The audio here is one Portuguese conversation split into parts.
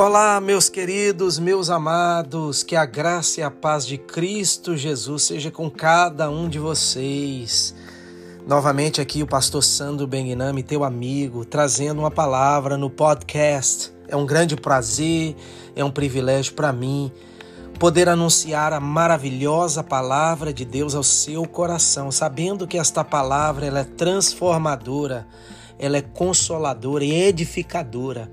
Olá, meus queridos, meus amados, que a graça e a paz de Cristo Jesus seja com cada um de vocês. Novamente aqui o pastor Sandro Benguinami, teu amigo, trazendo uma palavra no podcast. É um grande prazer, é um privilégio para mim poder anunciar a maravilhosa palavra de Deus ao seu coração, sabendo que esta palavra ela é transformadora, ela é consoladora e edificadora.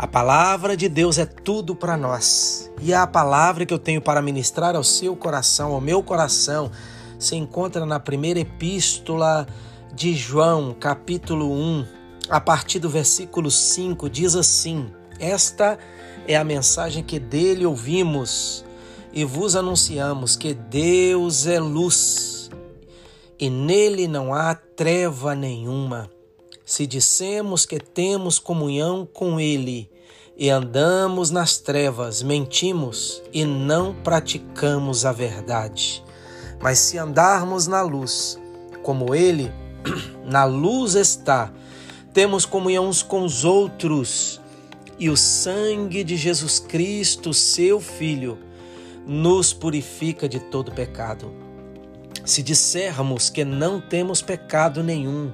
A palavra de Deus é tudo para nós. E a palavra que eu tenho para ministrar ao seu coração, ao meu coração, se encontra na primeira epístola de João, capítulo 1, a partir do versículo 5, diz assim: Esta é a mensagem que dele ouvimos e vos anunciamos que Deus é luz e nele não há treva nenhuma. Se dissemos que temos comunhão com Ele e andamos nas trevas, mentimos e não praticamos a verdade. Mas se andarmos na luz, como Ele na luz está, temos comunhão uns com os outros, e o sangue de Jesus Cristo, seu Filho, nos purifica de todo pecado. Se dissermos que não temos pecado nenhum,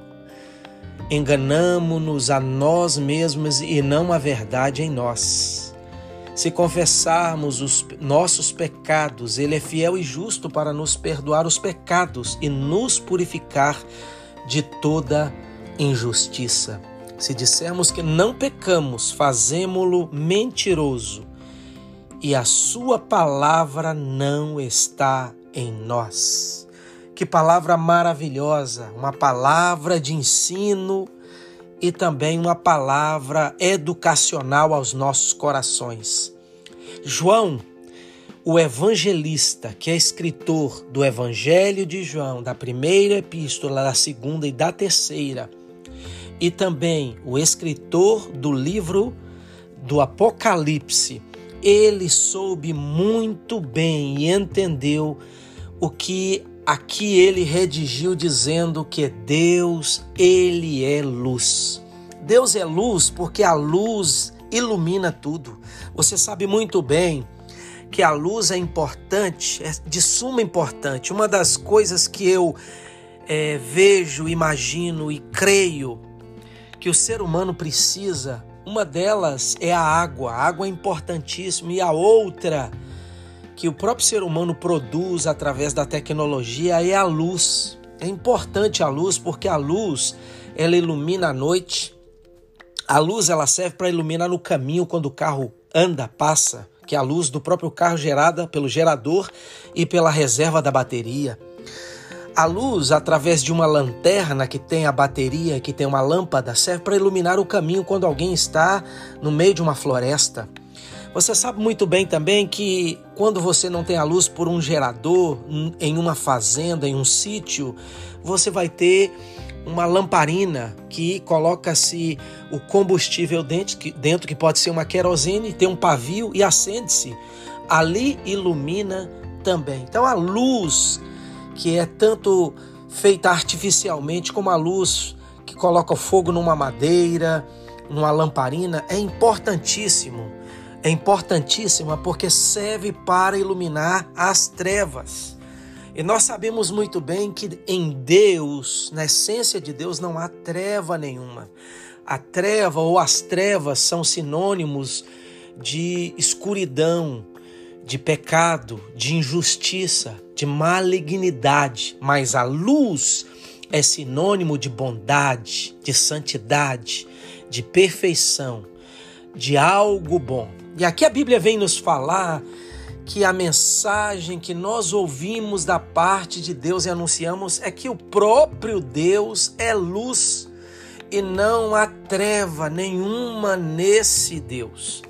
enganamo-nos a nós mesmos e não a verdade em nós. Se confessarmos os nossos pecados, Ele é fiel e justo para nos perdoar os pecados e nos purificar de toda injustiça. Se dissermos que não pecamos, fazemo-lo mentiroso e a Sua palavra não está em nós. Que palavra maravilhosa, uma palavra de ensino e também uma palavra educacional aos nossos corações. João, o evangelista, que é escritor do Evangelho de João, da primeira epístola, da segunda e da terceira, e também o escritor do livro do Apocalipse, ele soube muito bem e entendeu o que Aqui ele redigiu dizendo que Deus, ele é luz. Deus é luz porque a luz ilumina tudo. Você sabe muito bem que a luz é importante, é de suma importância. Uma das coisas que eu é, vejo, imagino e creio que o ser humano precisa, uma delas é a água. A água é importantíssima e a outra que o próprio ser humano produz através da tecnologia é a luz. É importante a luz porque a luz ela ilumina a noite. A luz ela serve para iluminar no caminho quando o carro anda, passa, que é a luz do próprio carro gerada pelo gerador e pela reserva da bateria. A luz, através de uma lanterna que tem a bateria, que tem uma lâmpada, serve para iluminar o caminho quando alguém está no meio de uma floresta. Você sabe muito bem também que quando você não tem a luz por um gerador em uma fazenda, em um sítio, você vai ter uma lamparina que coloca-se o combustível dentro que, pode ser uma querosene, tem um pavio e acende-se. Ali ilumina também. Então a luz que é tanto feita artificialmente como a luz que coloca fogo numa madeira, numa lamparina, é importantíssimo é importantíssima porque serve para iluminar as trevas. E nós sabemos muito bem que em Deus, na essência de Deus, não há treva nenhuma. A treva ou as trevas são sinônimos de escuridão, de pecado, de injustiça, de malignidade, mas a luz é sinônimo de bondade, de santidade, de perfeição, de algo bom. E aqui a Bíblia vem nos falar que a mensagem que nós ouvimos da parte de Deus e anunciamos é que o próprio Deus é luz e não há treva nenhuma nesse Deus.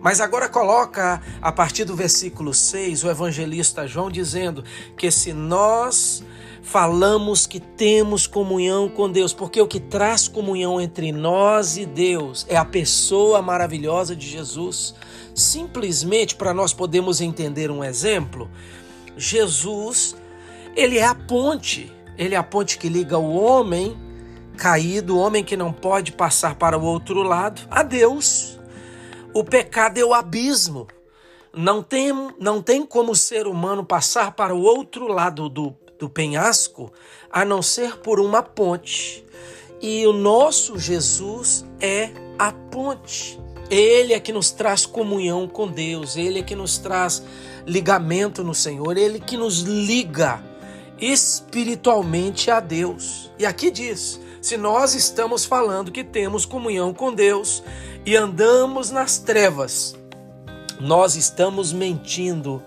Mas agora coloca a partir do versículo 6 o evangelista João dizendo que se nós falamos que temos comunhão com Deus, porque o que traz comunhão entre nós e Deus é a pessoa maravilhosa de Jesus. Simplesmente para nós podermos entender um exemplo, Jesus, ele é a ponte, ele é a ponte que liga o homem caído, o homem que não pode passar para o outro lado, a Deus. O pecado é o abismo. Não tem, não tem como o ser humano passar para o outro lado do, do penhasco a não ser por uma ponte. E o nosso Jesus é a ponte. Ele é que nos traz comunhão com Deus, ele é que nos traz ligamento no Senhor, ele que nos liga espiritualmente a Deus. E aqui diz: se nós estamos falando que temos comunhão com Deus e andamos nas trevas, nós estamos mentindo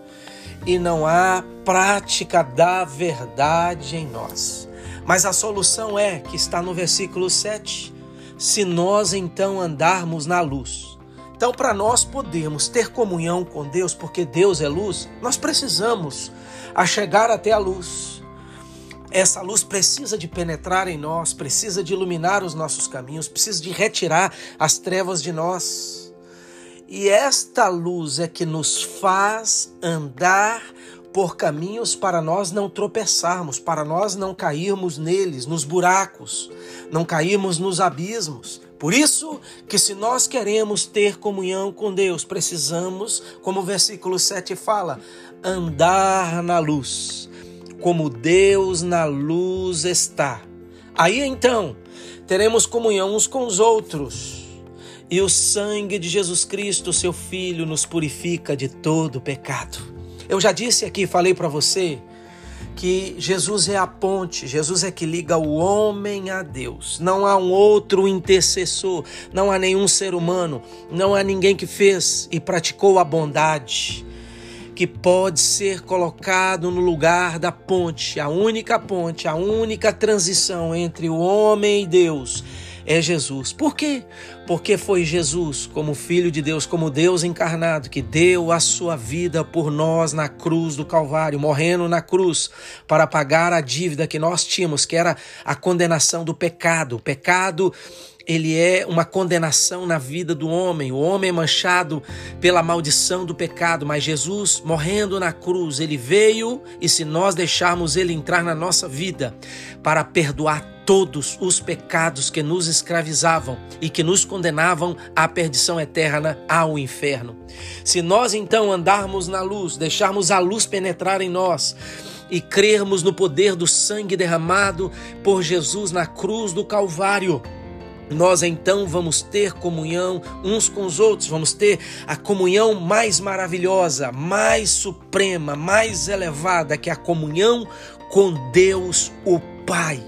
e não há prática da verdade em nós. Mas a solução é que está no versículo 7. Se nós então andarmos na luz. Então, para nós podermos ter comunhão com Deus, porque Deus é luz, nós precisamos a chegar até a luz. Essa luz precisa de penetrar em nós, precisa de iluminar os nossos caminhos, precisa de retirar as trevas de nós. E esta luz é que nos faz andar por caminhos para nós não tropeçarmos, para nós não cairmos neles, nos buracos, não cairmos nos abismos. Por isso que se nós queremos ter comunhão com Deus, precisamos, como o versículo 7 fala, andar na luz, como Deus na luz está. Aí então teremos comunhão uns com os outros. E o sangue de Jesus Cristo, seu Filho, nos purifica de todo pecado. Eu já disse aqui, falei para você, que Jesus é a ponte, Jesus é que liga o homem a Deus. Não há um outro intercessor, não há nenhum ser humano, não há ninguém que fez e praticou a bondade que pode ser colocado no lugar da ponte, a única ponte, a única transição entre o homem e Deus é Jesus. Por quê? Porque foi Jesus, como Filho de Deus, como Deus encarnado, que deu a sua vida por nós na cruz do Calvário, morrendo na cruz para pagar a dívida que nós tínhamos, que era a condenação do pecado. O pecado ele é uma condenação na vida do homem. O homem é manchado pela maldição do pecado, mas Jesus, morrendo na cruz, ele veio e se nós deixarmos ele entrar na nossa vida para perdoar todos os pecados que nos escravizavam e que nos condenavam à perdição eterna, ao inferno. Se nós então andarmos na luz, deixarmos a luz penetrar em nós, e crermos no poder do sangue derramado por Jesus na cruz do Calvário, nós então vamos ter comunhão uns com os outros, vamos ter a comunhão mais maravilhosa, mais suprema, mais elevada, que é a comunhão com Deus, o Pai.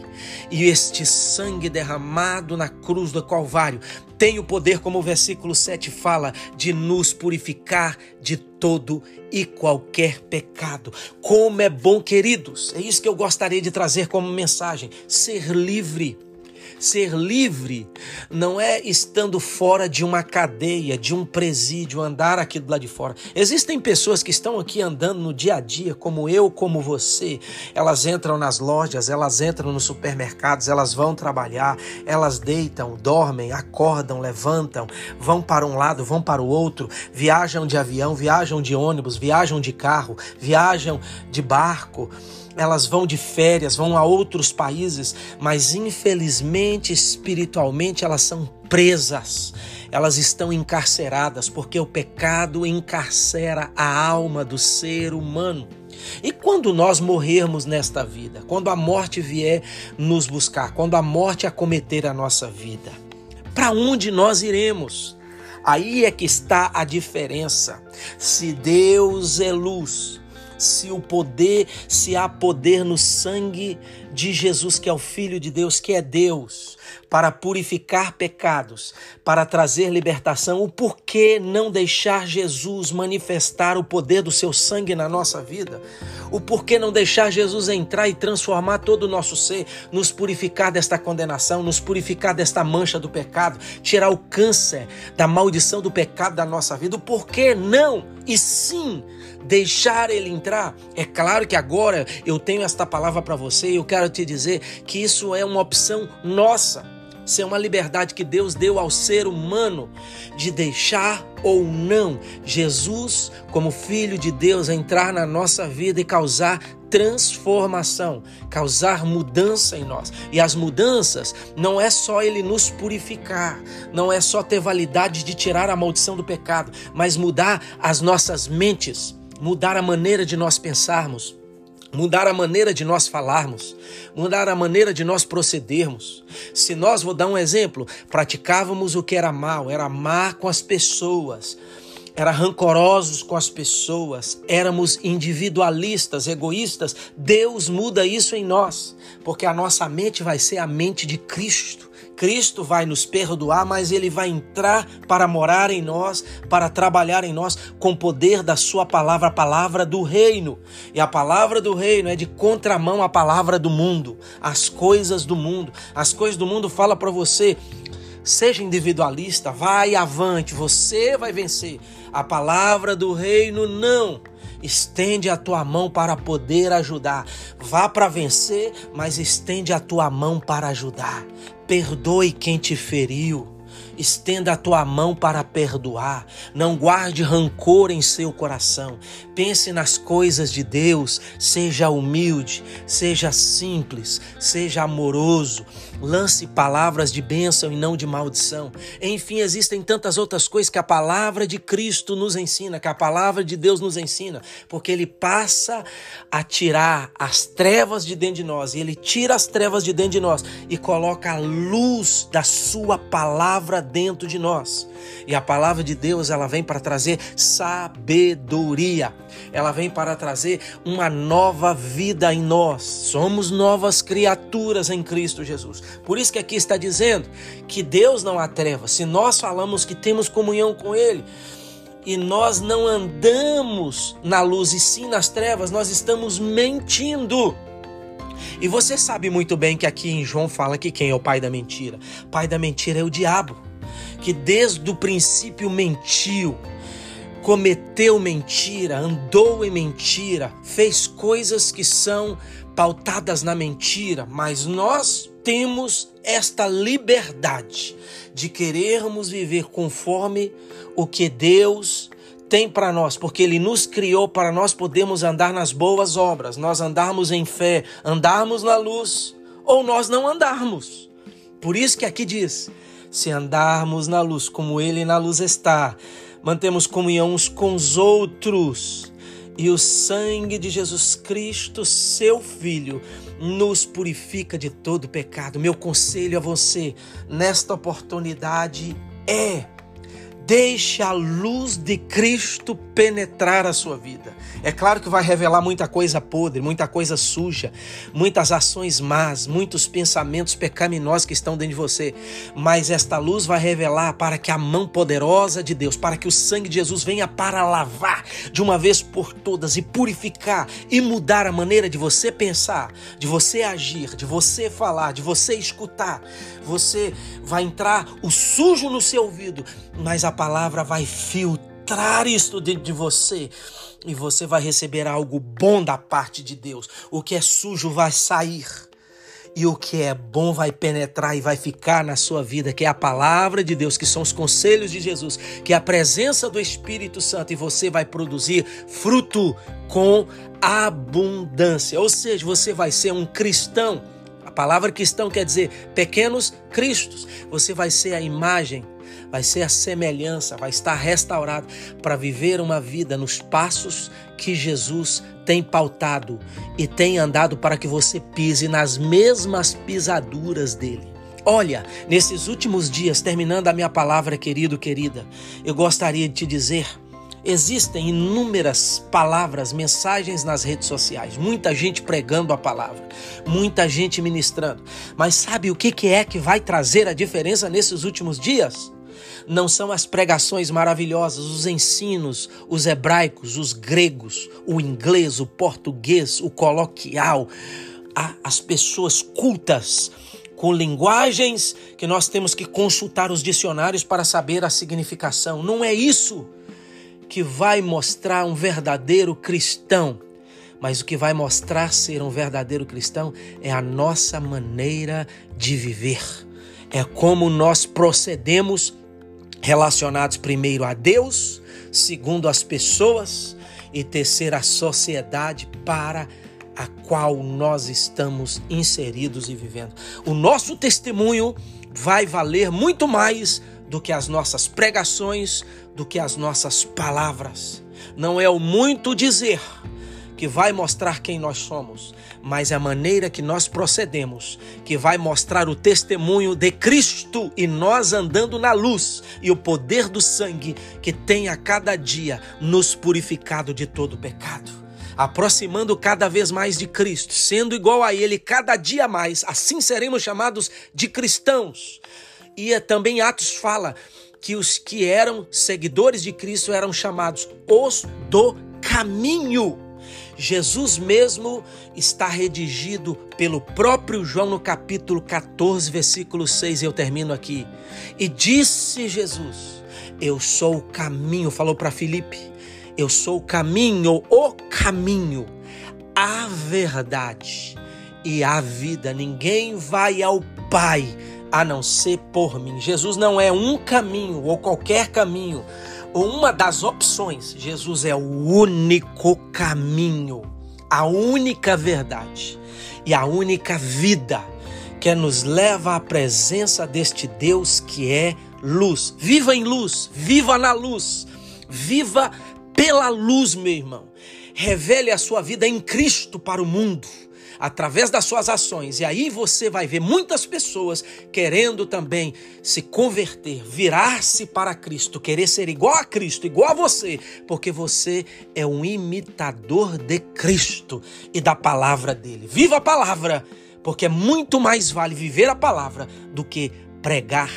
E este sangue derramado na cruz do Calvário tem o poder, como o versículo 7 fala, de nos purificar de todo e qualquer pecado. Como é bom, queridos, é isso que eu gostaria de trazer como mensagem: ser livre Ser livre não é estando fora de uma cadeia, de um presídio, andar aqui do lado de fora. Existem pessoas que estão aqui andando no dia a dia, como eu, como você. Elas entram nas lojas, elas entram nos supermercados, elas vão trabalhar, elas deitam, dormem, acordam, levantam, vão para um lado, vão para o outro, viajam de avião, viajam de ônibus, viajam de carro, viajam de barco elas vão de férias, vão a outros países, mas infelizmente, espiritualmente, elas são presas, elas estão encarceradas, porque o pecado encarcera a alma do ser humano. E quando nós morrermos nesta vida, quando a morte vier nos buscar, quando a morte acometer a nossa vida, para onde nós iremos? Aí é que está a diferença. Se Deus é luz, se o poder, se há poder no sangue de Jesus, que é o Filho de Deus, que é Deus, para purificar pecados, para trazer libertação, o porquê não deixar Jesus manifestar o poder do seu sangue na nossa vida? O porquê não deixar Jesus entrar e transformar todo o nosso ser, nos purificar desta condenação, nos purificar desta mancha do pecado, tirar o câncer da maldição do pecado da nossa vida? O porquê não? E sim, deixar ele entrar. É claro que agora eu tenho esta palavra para você e eu quero te dizer que isso é uma opção nossa. Isso é uma liberdade que Deus deu ao ser humano de deixar ou não Jesus, como Filho de Deus, entrar na nossa vida e causar transformação, causar mudança em nós. E as mudanças não é só ele nos purificar, não é só ter validade de tirar a maldição do pecado, mas mudar as nossas mentes, mudar a maneira de nós pensarmos, mudar a maneira de nós falarmos, mudar a maneira de nós procedermos. Se nós, vou dar um exemplo, praticávamos o que era mal, era amar com as pessoas, era rancorosos com as pessoas, éramos individualistas, egoístas, Deus muda isso em nós, porque a nossa mente vai ser a mente de Cristo. Cristo vai nos perdoar, mas ele vai entrar para morar em nós, para trabalhar em nós com o poder da sua palavra, a palavra do reino. E a palavra do reino é de contramão à palavra do mundo, as coisas do mundo. As coisas do mundo fala para você, seja individualista, vai avante, você vai vencer. A palavra do reino não. Estende a tua mão para poder ajudar. Vá para vencer, mas estende a tua mão para ajudar. Perdoe quem te feriu. Estenda a tua mão para perdoar. Não guarde rancor em seu coração. Pense nas coisas de Deus. Seja humilde, seja simples, seja amoroso. Lance palavras de bênção e não de maldição. Enfim, existem tantas outras coisas que a palavra de Cristo nos ensina, que a palavra de Deus nos ensina, porque ele passa a tirar as trevas de dentro de nós, e ele tira as trevas de dentro de nós e coloca a luz da sua palavra dentro de nós. E a palavra de Deus, ela vem para trazer sabedoria. Ela vem para trazer uma nova vida em nós. Somos novas criaturas em Cristo Jesus. Por isso que aqui está dizendo que Deus não há trevas. Se nós falamos que temos comunhão com ele, e nós não andamos na luz e sim nas trevas, nós estamos mentindo. E você sabe muito bem que aqui em João fala que quem é o pai da mentira? Pai da mentira é o diabo, que desde o princípio mentiu, cometeu mentira, andou em mentira, fez coisas que são pautadas na mentira, mas nós temos esta liberdade de querermos viver conforme o que Deus tem para nós, porque Ele nos criou para nós podermos andar nas boas obras, nós andarmos em fé, andarmos na luz, ou nós não andarmos. Por isso que aqui diz: se andarmos na luz como Ele na luz está, mantemos comunhão uns com os outros, e o sangue de Jesus Cristo, seu Filho, nos purifica de todo pecado. Meu conselho a você nesta oportunidade é Deixe a luz de Cristo penetrar a sua vida. É claro que vai revelar muita coisa podre, muita coisa suja, muitas ações más, muitos pensamentos pecaminosos que estão dentro de você. Mas esta luz vai revelar para que a mão poderosa de Deus, para que o sangue de Jesus venha para lavar de uma vez por todas e purificar e mudar a maneira de você pensar, de você agir, de você falar, de você escutar. Você vai entrar o sujo no seu ouvido, mas a palavra vai filtrar isto dentro de você e você vai receber algo bom da parte de Deus. O que é sujo vai sair. E o que é bom vai penetrar e vai ficar na sua vida, que é a palavra de Deus, que são os conselhos de Jesus, que é a presença do Espírito Santo, e você vai produzir fruto com abundância. Ou seja, você vai ser um cristão. A palavra cristão quer dizer pequenos cristos. Você vai ser a imagem vai ser a semelhança, vai estar restaurado para viver uma vida nos passos que Jesus tem pautado e tem andado para que você pise nas mesmas pisaduras dele. Olha, nesses últimos dias, terminando a minha palavra, querido, querida, eu gostaria de te dizer Existem inúmeras palavras, mensagens nas redes sociais, muita gente pregando a palavra, muita gente ministrando. Mas sabe o que é que vai trazer a diferença nesses últimos dias? Não são as pregações maravilhosas, os ensinos, os hebraicos, os gregos, o inglês, o português, o coloquial, as pessoas cultas com linguagens que nós temos que consultar os dicionários para saber a significação. Não é isso que vai mostrar um verdadeiro cristão. Mas o que vai mostrar ser um verdadeiro cristão é a nossa maneira de viver é como nós procedemos relacionados primeiro a Deus, segundo as pessoas e terceiro a sociedade para a qual nós estamos inseridos e vivendo. O nosso testemunho vai valer muito mais do que as nossas pregações, do que as nossas palavras. Não é o muito dizer que vai mostrar quem nós somos, mas é a maneira que nós procedemos que vai mostrar o testemunho de Cristo e nós andando na luz e o poder do sangue que tem a cada dia nos purificado de todo pecado. Aproximando cada vez mais de Cristo, sendo igual a Ele cada dia mais, assim seremos chamados de cristãos. E é também Atos fala que os que eram seguidores de Cristo eram chamados os do caminho. Jesus mesmo está redigido pelo próprio João no capítulo 14, versículo 6, eu termino aqui. E disse Jesus: Eu sou o caminho, falou para Filipe. Eu sou o caminho, o caminho, a verdade e a vida. Ninguém vai ao Pai a não ser por mim. Jesus não é um caminho ou qualquer caminho ou uma das opções. Jesus é o único caminho, a única verdade e a única vida que nos leva à presença deste Deus que é luz. Viva em luz, viva na luz, viva pela luz, meu irmão. Revele a sua vida em Cristo para o mundo através das suas ações. E aí você vai ver muitas pessoas querendo também se converter, virar-se para Cristo, querer ser igual a Cristo, igual a você, porque você é um imitador de Cristo e da palavra dele. Viva a palavra, porque é muito mais vale viver a palavra do que pregar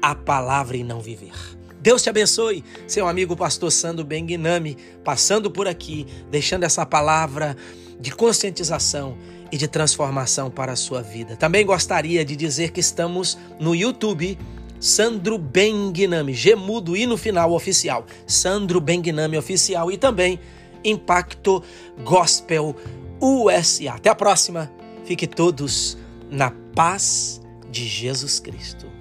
a palavra e não viver. Deus te abençoe, seu amigo pastor Sandro Benguinami, passando por aqui, deixando essa palavra de conscientização e de transformação para a sua vida. Também gostaria de dizer que estamos no YouTube Sandro Benguinami, Gemudo e no final oficial, Sandro Benguinami oficial e também Impacto Gospel USA. Até a próxima. Fique todos na paz de Jesus Cristo.